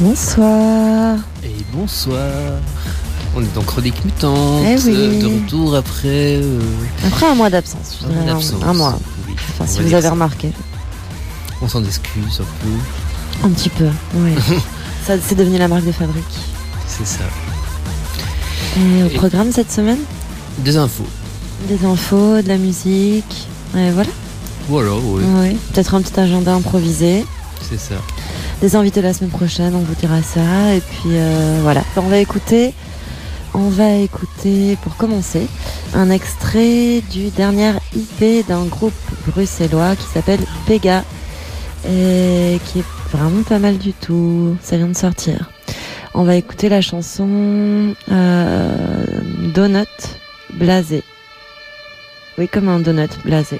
Bonsoir. Et bonsoir. On est dans Chronique Mutante. Eh oui. euh, De retour après. euh, Après un mois d'absence. un mois dirais d'absence. Un mois. Oui, Enfin, on si vous avez remarqué. On s'en excuse un peu. Un petit peu, oui. Ça, c'est devenu la marque de fabrique. C'est ça. Et au Et- programme cette semaine, Des infos. des infos, de la musique. Et voilà. Voilà, oui. Oui. Peut-être un petit agenda improvisé. C'est ça. Des invités la semaine prochaine, on vous dira ça. Et puis euh, voilà. On va écouter. On va écouter, pour commencer, un extrait du dernier IP d'un groupe bruxellois qui s'appelle Pega et qui est vraiment pas mal du tout. Ça vient de sortir. On va écouter la chanson euh, Donut Blasé. Oui, comme un donut blasé.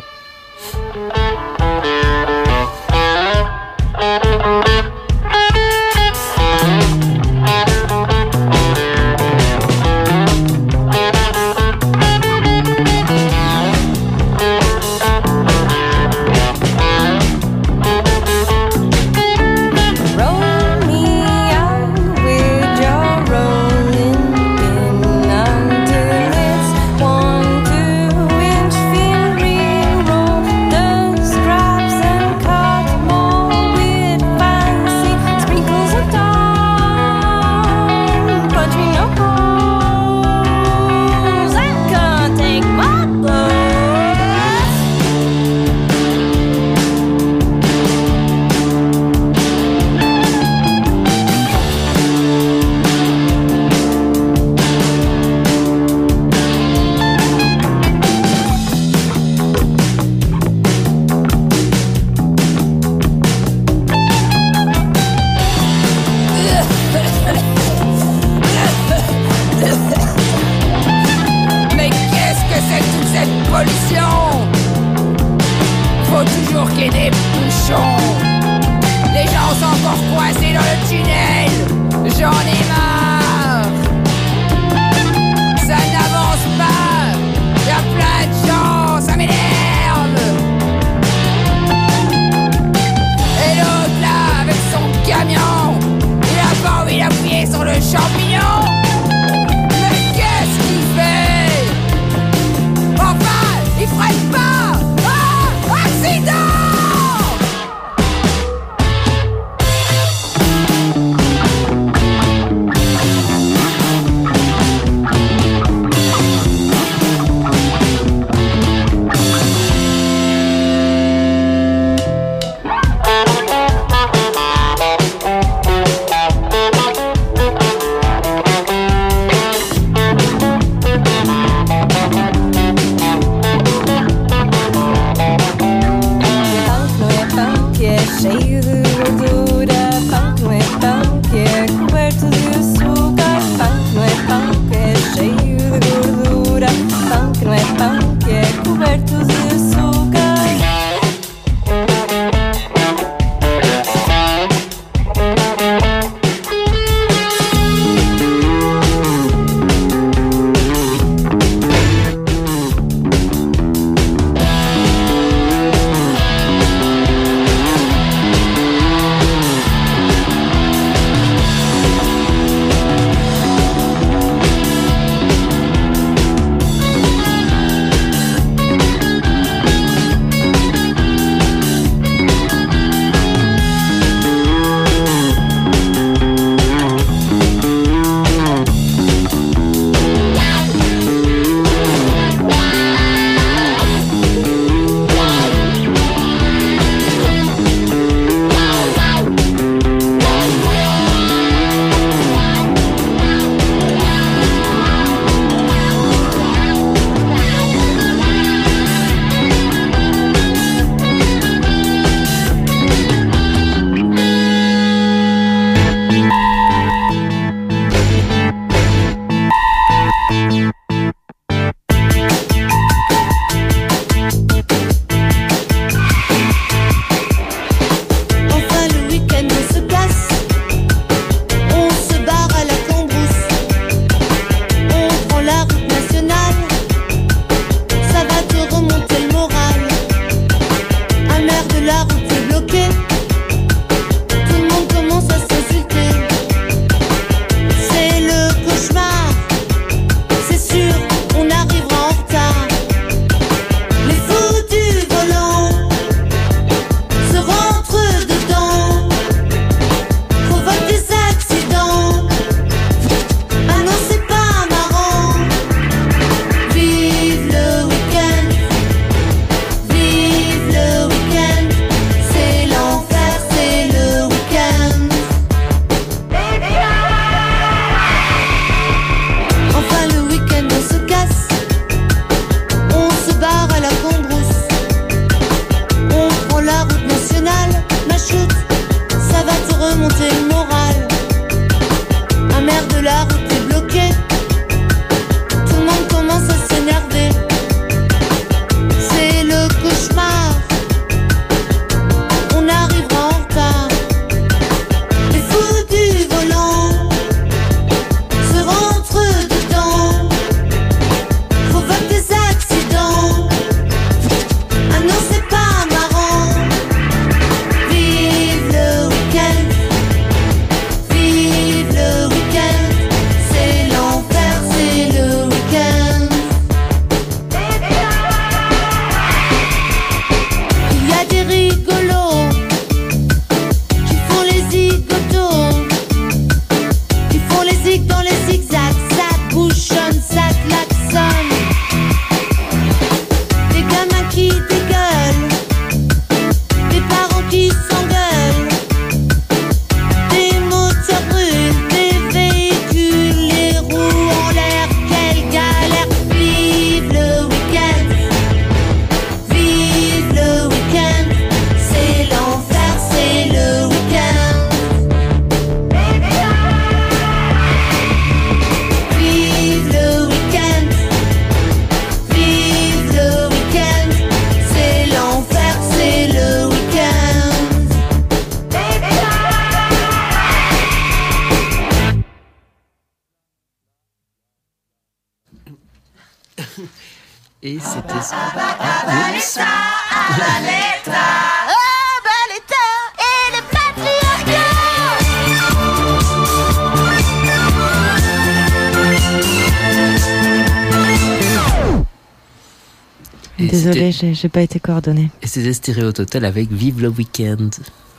Désolée, j'ai pas été coordonnée. Et c'était Stéréo Total avec Vive le week-end.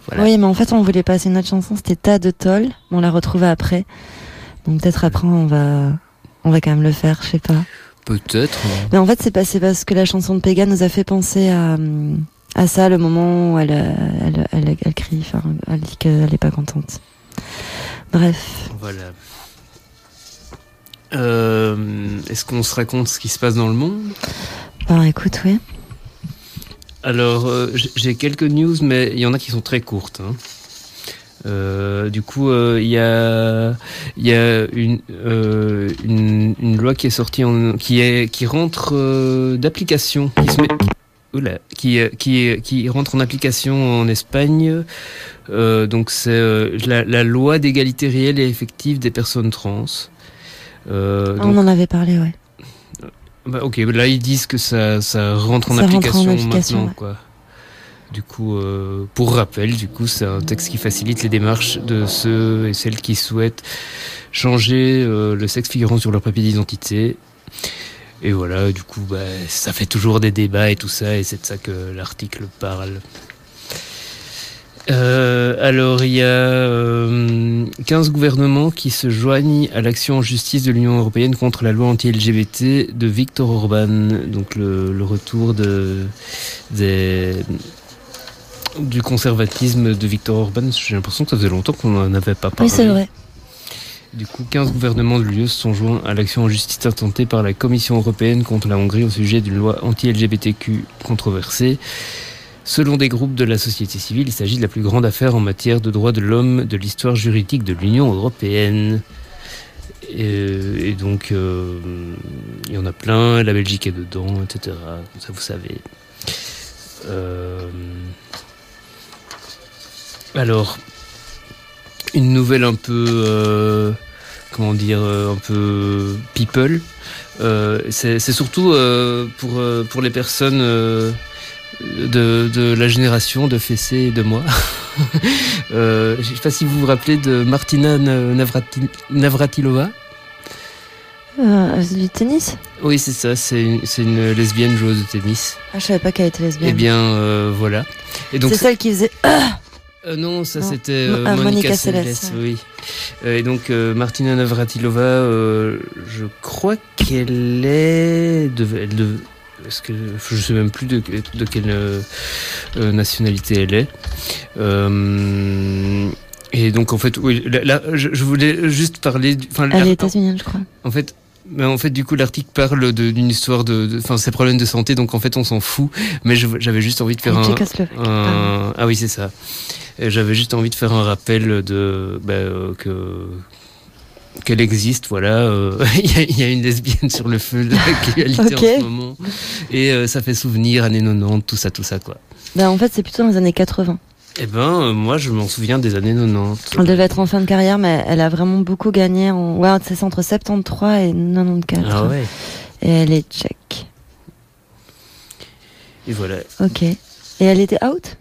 Voilà. Oui, mais en fait, on voulait passer une autre chanson, c'était Tas de Toll. On l'a retrouvée après. Donc peut-être après, on va, on va quand même le faire, je sais pas. Peut-être. hein. Mais en fait, c'est passé parce que la chanson de Pega nous a fait penser à, à ça, le moment où elle, elle, elle, elle crie, enfin, elle dit qu'elle est pas contente. Bref. Voilà. Euh, Est-ce qu'on se raconte ce qui se passe dans le monde? Écoute, oui. Alors, euh, j'ai quelques news, mais il y en a qui sont très courtes. hein. Euh, du coup, euh, il y a, il y a une, euh, une, une loi qui est sortie, en, qui, est, qui rentre d'application, qui se met, oula, qui, qui, qui rentre en application en Espagne. Donc, c'est la, la loi d'égalité réelle et effective des personnes trans. Ah, donc, on en avait parlé, ouais. Bah, ok, là ils disent que ça, ça rentre en Ça rentre en application application, maintenant, ouais. quoi. Du coup, euh, pour rappel, du coup, c'est un texte qui facilite les démarches de ceux et celles qui souhaitent changer euh, le sexe figurant sur leur papier d'identité. Et voilà, du coup, bah, ça fait toujours des débats et tout ça, et c'est de ça que l'article parle. Euh, alors, il y a euh, 15 gouvernements qui se joignent à l'action en justice de l'Union européenne contre la loi anti-LGBT de Viktor Orban. Donc, le, le retour de, des, du conservatisme de Viktor Orban. J'ai l'impression que ça faisait longtemps qu'on n'en avait pas parlé. Oui, c'est vrai. Du coup, 15 gouvernements de l'UE se sont joints à l'action en justice intentée par la Commission européenne contre la Hongrie au sujet d'une loi anti-LGBTQ controversée. Selon des groupes de la société civile, il s'agit de la plus grande affaire en matière de droits de l'homme de l'histoire juridique de l'Union européenne. Et, et donc, euh, il y en a plein, la Belgique est dedans, etc. Ça, vous savez. Euh, alors, une nouvelle un peu, euh, comment dire, euh, un peu people. Euh, c'est surtout euh, pour, euh, pour les personnes euh, de, de la génération de Fessé et de moi. euh, je sais pas si vous vous rappelez de Martina Navrati- Navratilova. Euh, du tennis? Oui, c'est ça, c'est une, lesbienne joueuse de tennis. Ah, je savais pas qu'elle était lesbienne. Eh bien, euh, voilà. C'est celle qui faisait. Euh, non, ça c'était euh, ah, Monica, Monica Seles, Seles, oui. Et donc Martina Navratilova, je crois qu'elle est de, elle de est-ce que je sais même plus de, de quelle euh, nationalité elle est. Euh, et donc en fait, oui, là, là, je, je voulais juste parler. Enfin, Elle est états-unienne, je crois. en fait, mais en fait, du coup, l'article parle d'une histoire de, enfin, ses problèmes de santé, donc en fait, on s'en fout. Mais j'avais juste envie de faire un, un- ah oui, c'est ça. J'avais juste envie de faire un rappel de bah, euh, que qu'elle existe, voilà. euh, Il y, a- il y a une lesbienne sur le feu de l'actualité Ok. en ce moment. Et euh, ça fait souvenir, années 90, tout ça, tout ça, quoi. Bah, en fait, c'est plutôt dans les années 80. Eh ben, euh, moi, je m'en souviens des années 90. Elle devait être en fin de carrière, mais elle a vraiment beaucoup gagné. En... Ouais, c'est entre 73 et 94. Ah ouais. Et elle est tchèque. Et voilà. Ok. Et elle était out?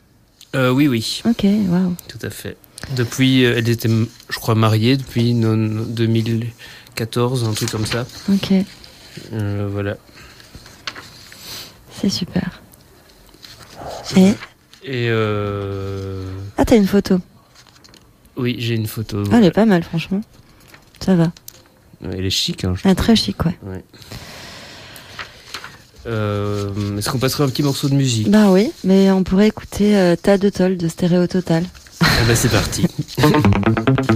Euh, oui, oui, Ok, waouh. tout à fait. Depuis, euh, elle était, je crois, mariée depuis non- 2014, un truc comme ça. Ok, Euh, voilà. c'est super. Et Et euh, Ah, t'as une photo. oui, j'ai une photo. Ah, elle est pas mal, franchement. Ça va. Elle est chic, hein, je trouve. très chic, ouais. Euh, Est-ce qu'on passerait un petit morceau de musique? Bah oui, mais on pourrait écouter euh, Tas de Toll de Stéréo Total. Ah bah c'est parti.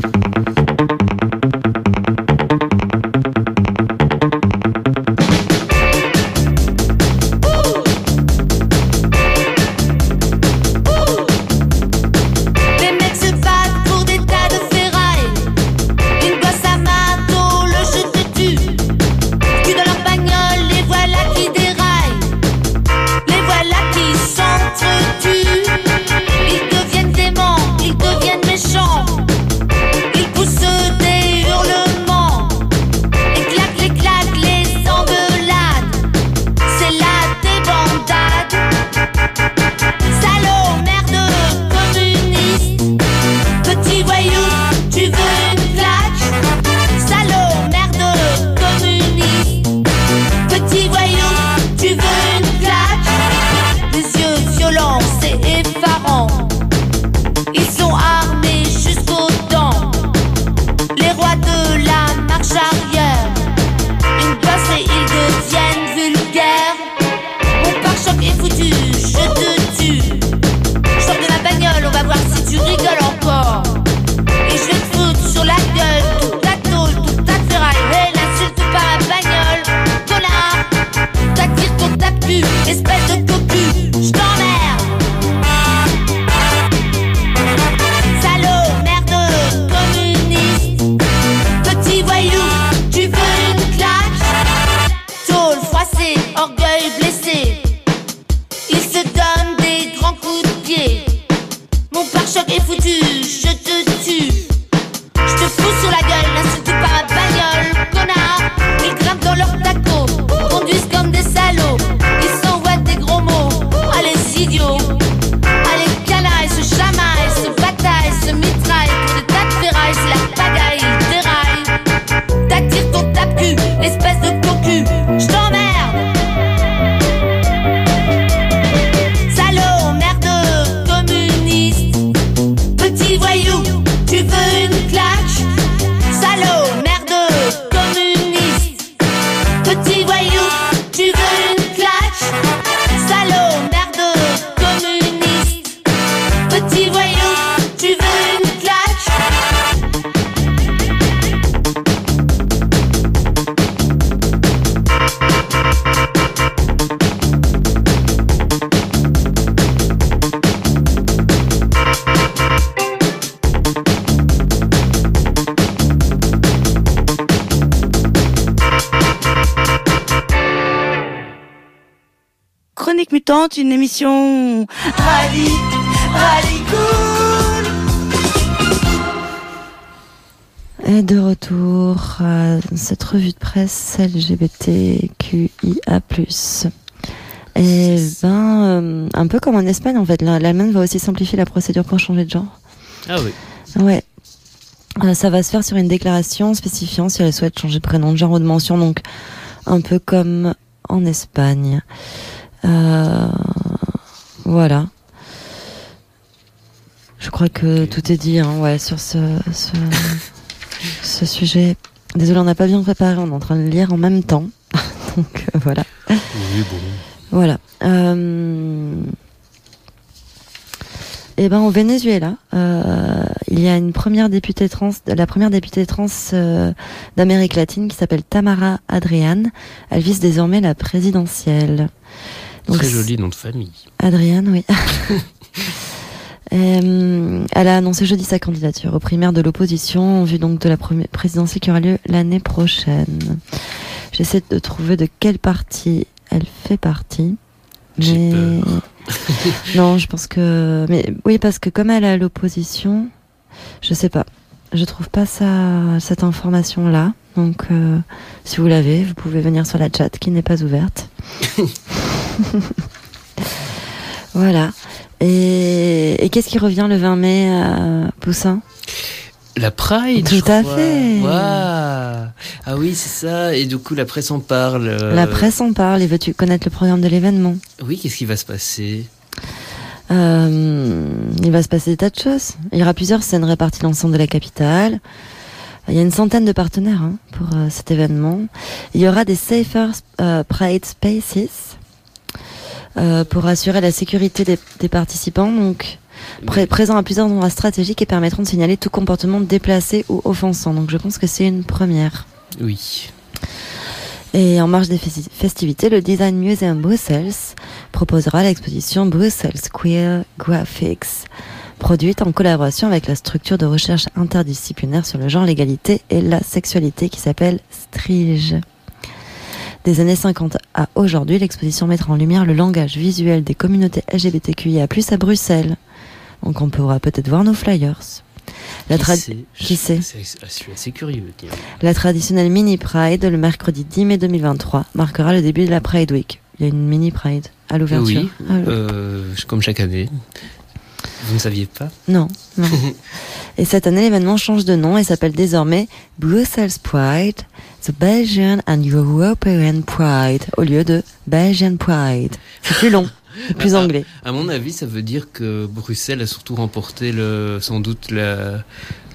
Une émission rallye, rallye cool. Et de retour à cette revue de presse LGBTQIA+. Et ben, euh, un peu comme en Espagne en fait, l'Allemagne va aussi simplifier la procédure pour changer de genre. Ah oui. Ouais. Euh, ça va se faire sur une déclaration spécifiant si elle souhaite changer de prénom, de genre ou de mention, donc un peu comme en Espagne. Euh, voilà. Je crois que tout est dit, hein, ouais, sur ce, ce, ce sujet. Désolé, on n'a pas bien préparé, on est en train de lire en même temps. donc euh, voilà. Oui, bon. Voilà. Euh... Eh ben, au Venezuela, euh, il y a une première députée trans, la première députée trans euh, d'Amérique latine qui s'appelle Tamara Adrian. Elle vise désormais la présidentielle. Très c'est- joli nom de famille. Adriane, oui. Euh, elle a annoncé jeudi sa candidature aux primaires de l'opposition en vue donc de la présidentielle qui aura lieu l'année prochaine. J'essaie de trouver de quel parti elle fait partie. J'ai Mais peur. non, je pense que mais oui parce que comme elle est à l'opposition, je sais pas. Je trouve pas ça cette information là. Donc euh, si vous l'avez, vous pouvez venir sur la chat qui n'est pas ouverte. voilà. Et, et qu'est-ce qui revient le 20 mai à Poussin? La Pride Tout je à crois. fait. Ah oui, c'est ça. Et du coup, la presse en parle. euh, La presse en parle et veux-tu connaître le programme de l'événement? Oui, qu'est-ce qui va se passer? Euh, il va se passer des tas de choses. Il y aura plusieurs scènes réparties dans l'ensemble de la capitale. Il y a une centaine de partenaires hein, pour euh, cet événement. Il y aura des Safer Pride Spaces euh, pour assurer la sécurité des, des participants. Donc, pré- présents à plusieurs endroits stratégiques et permettront de signaler tout comportement déplacé ou offensant. Donc, je pense que c'est une première. Oui. Et en marge des festi- festivités, le Design Museum Brussels proposera l'exposition Brussels Queer Graphics, produite en collaboration avec la structure de recherche interdisciplinaire sur le genre, l'égalité et la sexualité qui s'appelle STRIGE. Des années 50 à aujourd'hui, l'exposition mettra en lumière le langage visuel des communautés LGBTQIA+, à Bruxelles. Donc on pourra peut-être voir nos flyers. La Qui trad- sait qui Je- sait c'est- Je suis assez curieux. tiens. la traditionnelle mini Pride, le mercredi 10 mai 2023, marquera le début de la Pride Week. Il y a une mini Pride à l'ouverture. Oui, Ah, oui. euh, comme chaque année. Vous ne saviez pas? Non, non. et cette année, l'événement change de nom et s'appelle désormais Brussels Pride, The Belgian and European Pride, au lieu de Belgian Pride. C'est plus long, plus anglais. À mon avis, ça veut dire que Bruxelles a surtout remporté le, sans doute la-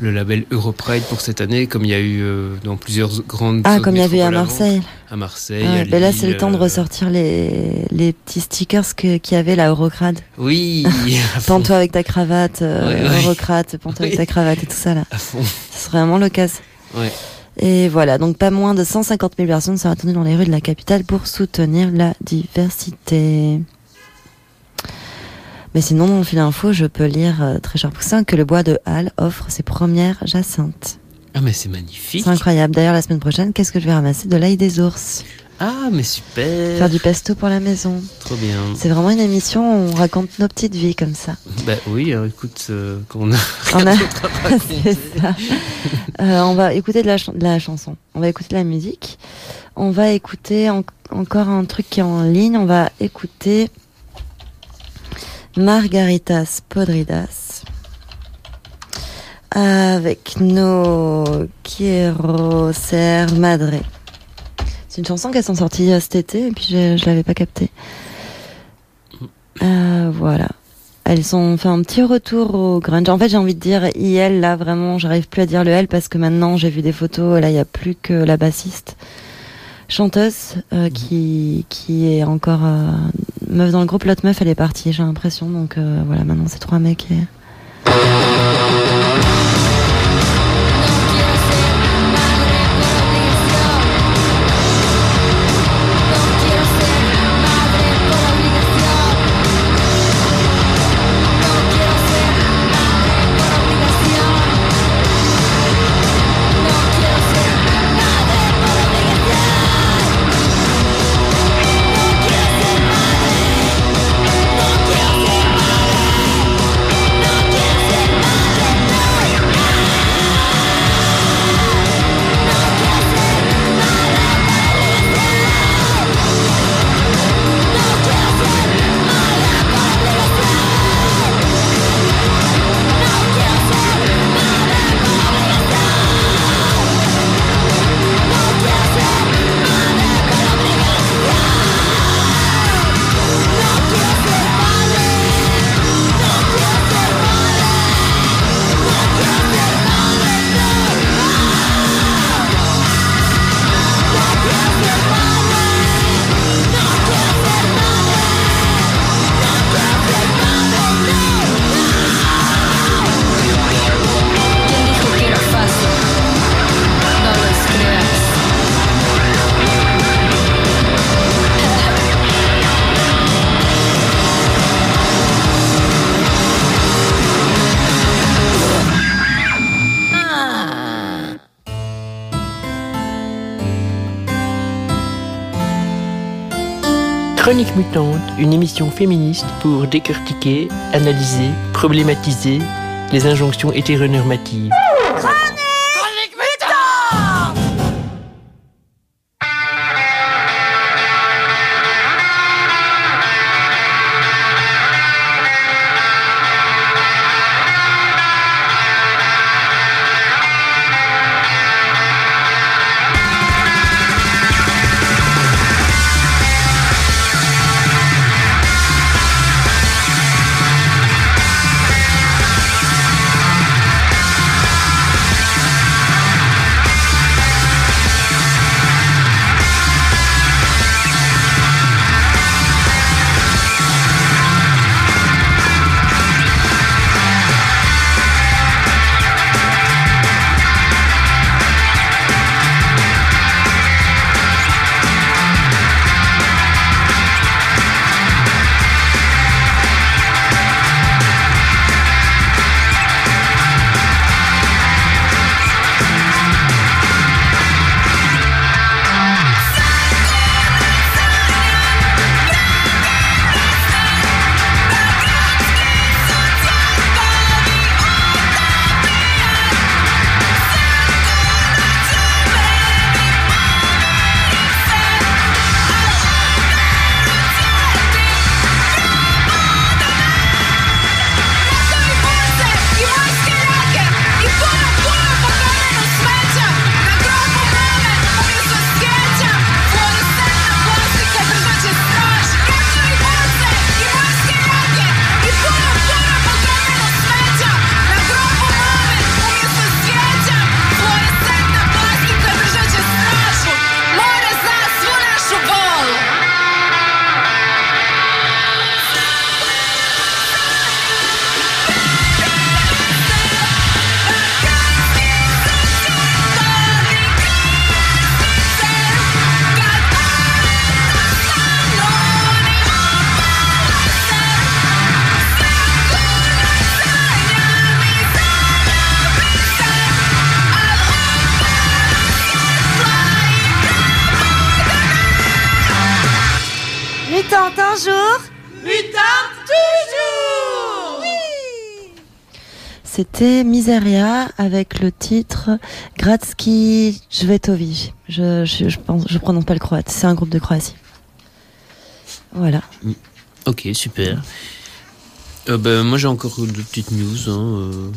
le label Europride pour cette année, comme il y a eu euh, dans plusieurs grandes. Ah, comme il y avait à. Marseille. À Marseille. À ben là, c'est le temps de euh, ressortir les, les petits stickers qu'il y avait là, Eurocrate. Oui. Pends-toi avec ta cravate, euh, Ouais, ouais. Eurocrate, pends-toi avec ta cravate et tout ça là. À fond. Ce serait vraiment l'occasion. Ouais. Et voilà, donc pas moins de 150 000 personnes sont attendues dans les rues de la capitale pour soutenir la diversité. Mais sinon, dans le fil info, je peux lire euh, très cher poussin que le bois de Halle offre ses premières jacinthes. Ah, mais c'est magnifique. C'est incroyable. D'ailleurs, la semaine prochaine, qu'est-ce que je vais ramasser? De l'ail des ours. Ah, mais super. Faire du pesto pour la maison. Trop bien. C'est vraiment une émission où on raconte nos petites vies comme ça. Bah oui, alors, écoute, euh, quand on a. On a- ça. Euh, on va écouter de la, chan- de la chanson. On va écouter de la musique. On va écouter en- encore un truc qui est en ligne. On va écouter Margaritas Podridas avec No Quiero Ser Madre. C'est une chanson qui sont sorties euh, cet été et puis je, je l'avais pas captée. Euh, voilà. Elles ont fait un petit retour au grunge. En fait, j'ai envie de dire IL, là, vraiment, j'arrive plus à dire le L parce que maintenant, j'ai vu des photos, là, il y a plus que la bassiste chanteuse euh, qui, qui est encore euh, meuf dans le groupe. L'autre meuf, elle est partie, j'ai l'impression. Donc voilà, maintenant, c'est trois mecs et... Chronique Mutante, une émission féministe pour décortiquer, analyser, problématiser les injonctions hétéronormatives. C'était Miseria avec le titre Gradski Jvetovi. Je, je, je, pense, prononce pas le croate. C'est un groupe de Croatie. Voilà. Ok, super. Euh, ben, moi, j'ai encore deux petites news. hein, euh.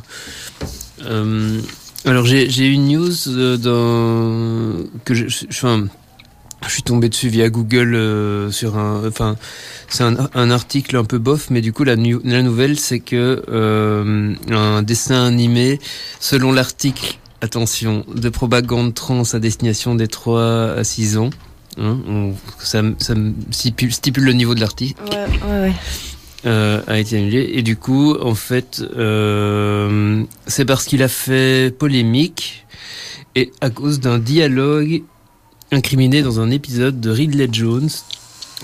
Euh, alors, j'ai une news euh, dans... que je- enfin, je suis tombé dessus via Google euh, sur un... Enfin, c'est un, un article un peu bof, mais du coup, la, nu- la nouvelle, c'est que euh, un dessin animé, selon l'article, attention, de propagande trans à destination des 3 à 6 ans, hein, on- ça, ça stipule, stipule le niveau de l'article Ouais, ouais, ouais. euh, a été annulé. Et du coup, en fait, euh, c'est parce qu'il a fait polémique et à cause d'un dialogue incriminé dans un épisode de Ridley Jones,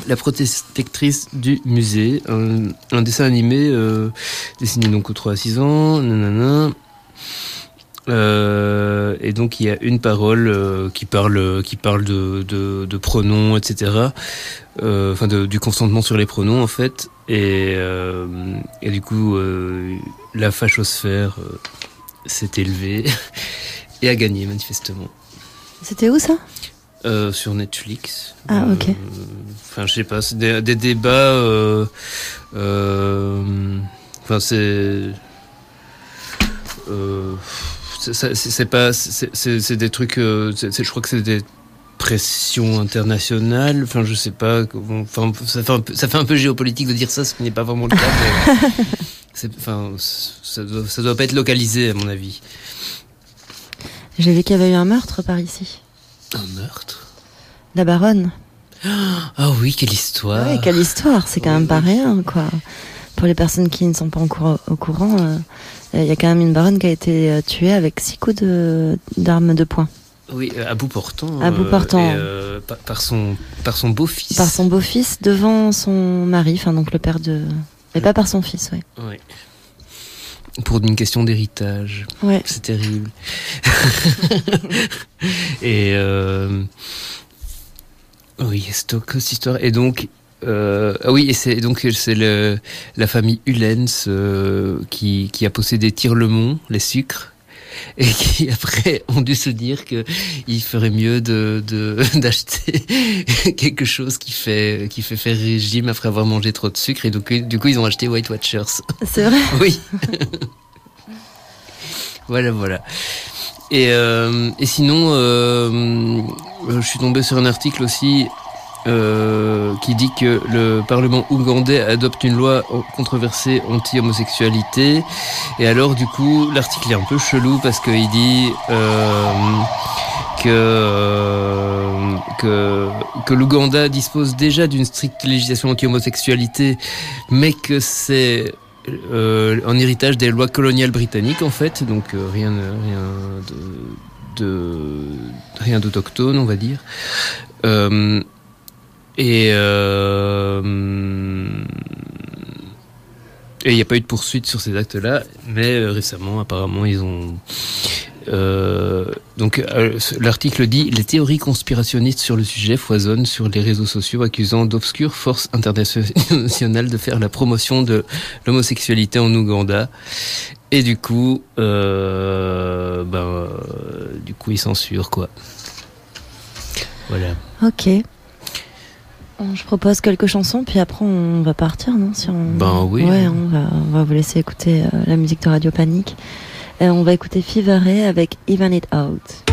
la protectrice du musée, un, dessin animé euh, dessiné donc aux 3 à 6 ans, nanana. Euh, et donc il y a une parole euh, qui parle qui parle de, de, pronoms etc enfin du consentement sur les pronoms en fait. Et, et du coup la fachosphère s'est élevée et a gagné manifestement. C'était où ça? Euh, sur Netflix Ah, ok. Euh, enfin je sais pas c'est des, des débats euh, enfin c'est c'est- pas c'est des trucs je crois que c'est des pressions internationales enfin je sais pas enfin ça fait un peu, ça fait un peu géopolitique de dire ça ce qui n'est pas vraiment le cas mais enfin ça doit, ça doit pas être localisé à mon avis J'ai vu qu'il y avait eu un meurtre par ici. Un meurtre La baronne. ah oui quelle histoire Ouais, quelle histoire, c'est quand même pas rien, quoi. Pour les personnes qui ne sont pas encore au courant, euh, il y a quand même une baronne qui a été euh, tuée avec six coups d'armes de poing oui euh, à bout portant À bout portant. et, euh, par, son par son beau-fils par son beau-fils devant son mari, enfin donc le père de. Mais pas par son fils, ouais. Ouais. Pour une question d'héritage. Ouais. C'est terrible. Et euh, oui, stock cette histoire. Et donc, euh, ah oui, et c'est donc c'est le, la famille Ullens euh, qui, qui a possédé Tirlemont, les sucres, et qui après ont dû se dire que il ferait mieux de de- d'acheter quelque chose qui fait qui fait faire régime après avoir mangé trop de sucre, et donc du coup ils ont acheté White Watchers. C'est vrai Oui. voilà, voilà. Et, euh, et sinon, euh, je suis tombé sur un article aussi euh, qui dit que le Parlement ougandais adopte une loi controversée anti-homosexualité. Et alors, du coup, l'article est un peu chelou parce qu'il dit euh, que, euh, que, que l'Ouganda dispose déjà d'une stricte législation anti-homosexualité, mais que c'est euh, en héritage des lois coloniales britanniques en fait, donc rien, rien de, rien d'autochtone, on va dire. Et euh, et il n'y a pas eu de poursuite sur ces actes-là, mais euh, récemment, apparemment, ils ont. euh, donc, euh, l'article dit les théories conspirationnistes sur le sujet foisonnent sur les réseaux sociaux, accusant d'obscures forces internationales de faire la promotion de l'homosexualité en Ouganda. Et du coup, euh, ben, du coup, ils censurent quoi. Voilà. Ok. Je propose quelques chansons, puis après on va partir, non si on... Ben oui. Ouais, on va, on va vous laisser écouter euh, la musique de Radio Panique. Et on va écouter Ray avec Even It Out.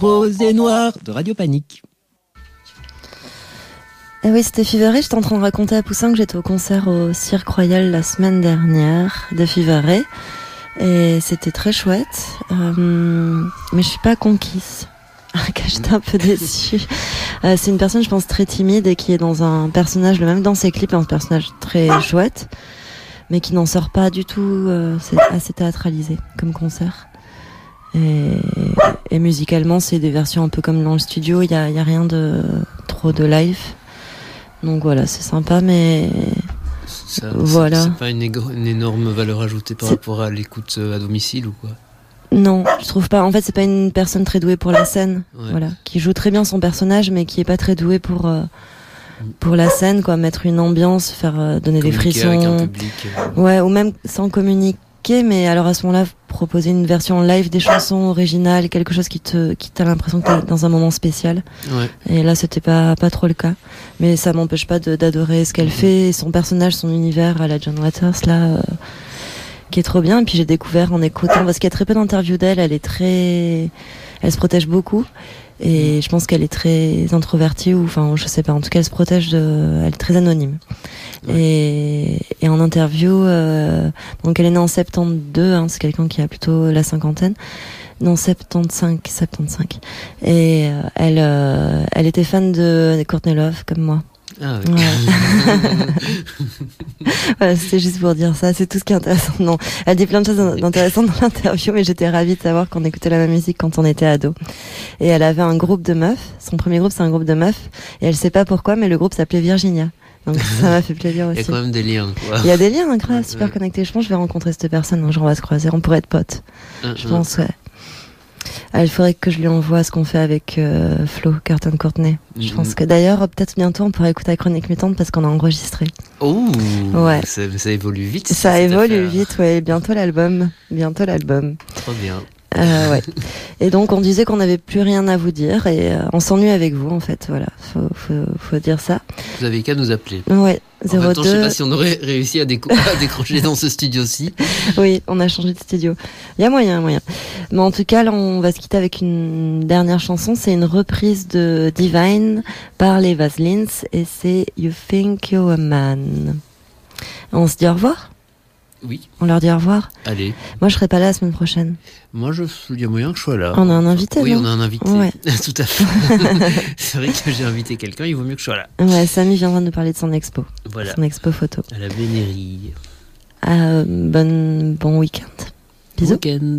Rose et noir de Radio Panique. Eh oui, c'était Ray. J'étais en train de raconter à Poussin que j'étais au concert au Cirque Royal la semaine dernière de Ray. Et c'était très chouette. Euh, mais je suis pas conquise. j'étais un peu déçue. Euh, c'est une personne, je pense, très timide et qui est dans un personnage, le même dans ses clips, un personnage très chouette, mais qui n'en sort pas du tout. euh, assez théâtralisé comme concert. Et, et musicalement, c'est des versions un peu comme dans le studio. Il y a, y a rien de trop de live. Donc voilà, c'est sympa, mais Ça, Voilà. C'est pas une, énorme valeur ajoutée par rapport à l'écoute euh, à domicile ou quoi? Non, je trouve pas. En fait, c'est pas une personne très douée pour la scène. Ouais. Voilà, qui joue très bien son personnage, mais qui est pas très douée pour euh, pour la scène, quoi. Mettre une ambiance, faire euh, donner des Communiquer avec un frissons. public. euh, Ouais, ou même sans communiquer, mais alors à ce moment-là, proposer une version live des chansons originales, quelque chose qui te qui t'a l'impression que t'es dans un moment spécial. Ouais. Et là, c'était pas pas trop le cas. Mais ça m'empêche pas d'adorer ce qu'elle fait, son personnage, son univers à la John Waters là, euh, qui est trop bien. Et puis j'ai découvert en écoutant, parce qu'il y a très peu d'interviews d'elle, elle est très, elle se protège beaucoup. Et je pense qu'elle est très introvertie ou enfin je sais pas. En tout cas, elle se protège de, elle est très anonyme. Et, et en interview, euh, donc elle est née en 72, hein, c'est quelqu'un qui a plutôt la cinquantaine. Non, 75, 75. Et euh, elle, euh, elle était fan de Courtney Love, comme moi. Ah, ouais. Ouais. voilà, c'était juste pour dire ça. C'est tout ce qui est intéressant. Non, elle dit plein de choses intéressantes dans l'interview, mais j'étais ravie de savoir qu'on écoutait la même musique quand on était ado. Et elle avait un groupe de meufs. Son premier groupe, c'est un groupe de meufs. Et elle sait pas pourquoi, mais le groupe s'appelait Virginia. Donc ça m'a fait plaisir Il y a aussi. quand même des liens, quoi. Il y a des liens, hein, grave, super Ouais. connectés. Je pense que je vais rencontrer cette personne un jour, on va se croiser. On pourrait être potes. Un, Je pense, ouais. Ah, il faudrait que je lui envoie ce qu'on fait avec euh, Flo, Curtin Courtney. Je Mhm. pense que d'ailleurs, peut-être bientôt, on pourra écouter la chronique mutante parce qu'on a enregistré. Oh Ouais. ça, ça évolue vite. Ça évolue vite, ouais. Bientôt l'album. Bientôt l'album. Trop bien. Euh, ouais. Et donc, on disait qu'on n'avait plus rien à vous dire et euh, on s'ennuie avec vous, en fait. Voilà. Faut, faut, faut dire ça. Vous avez qu'à nous appeler. Ouais. En même temps, je sais 02. pas si on aurait réussi à, déco- à décrocher dans ce studio-ci. Oui, on a changé de studio. Il y a moyen, moyen. Mais en tout cas, là, on va se quitter avec une dernière chanson. C'est une reprise de Divine par les Vaselines et c'est You Think You're a Man. On se dit au revoir? Oui, On leur dit au revoir? Allez. Moi, je serai pas là la semaine prochaine. Moi, je, il y a moyen que je sois là. On a un invité, Oui, non? on a un invité. Ouais. Tout à fait. C'est vrai que j'ai invité quelqu'un, il vaut mieux que je sois là. Ouais, Samy viendra nous parler de son expo. Voilà. Son expo photo. À la vénérie. Euh, bonne, bon week-end. Bisous. Week-end.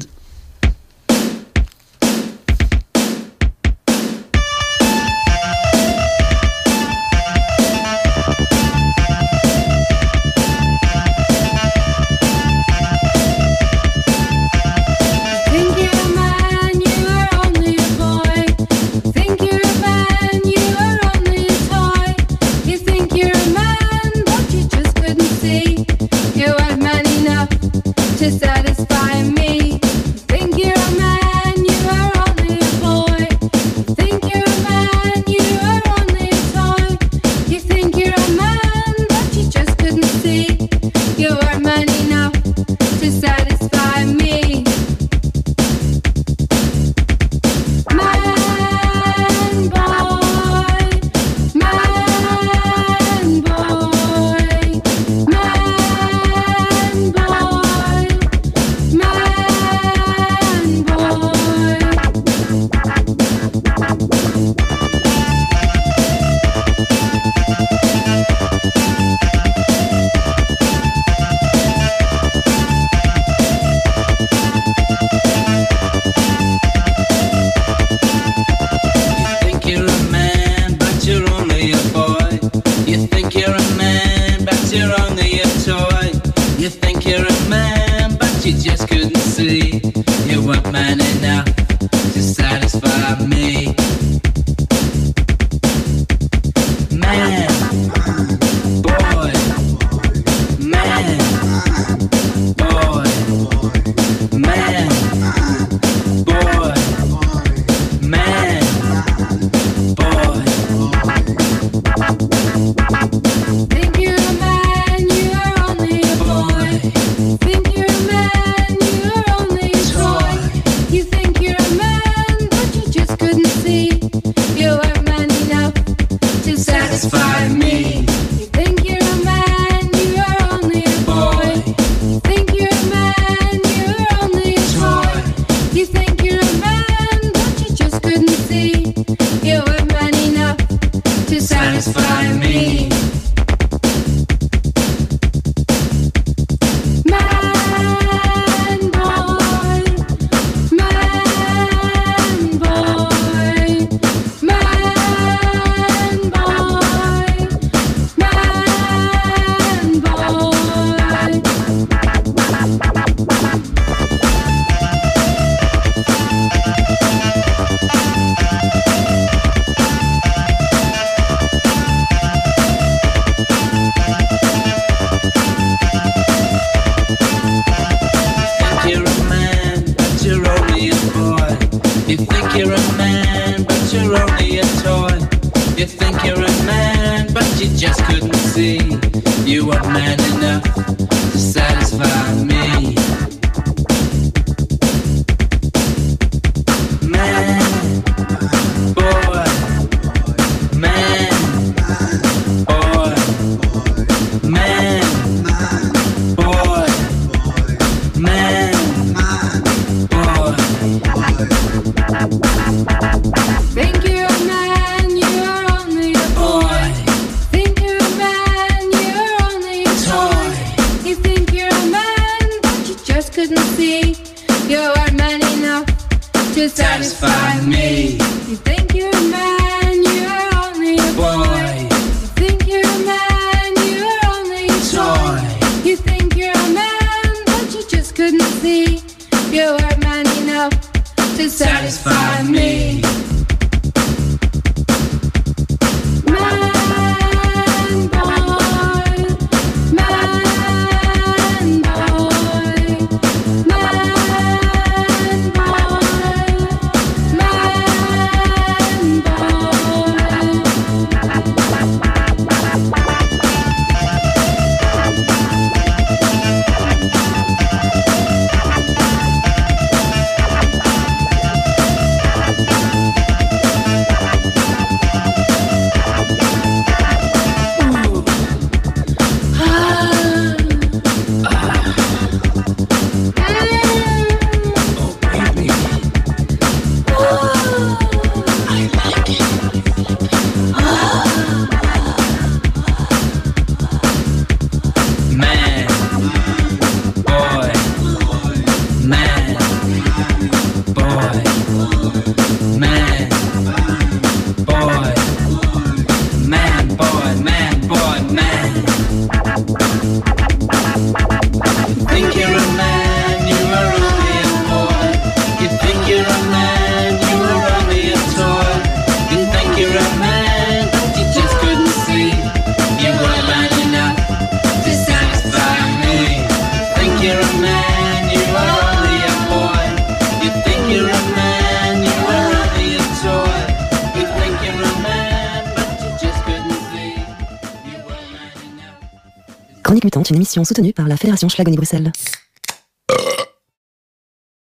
Soutenue par la Fédération Schlagonie Bruxelles.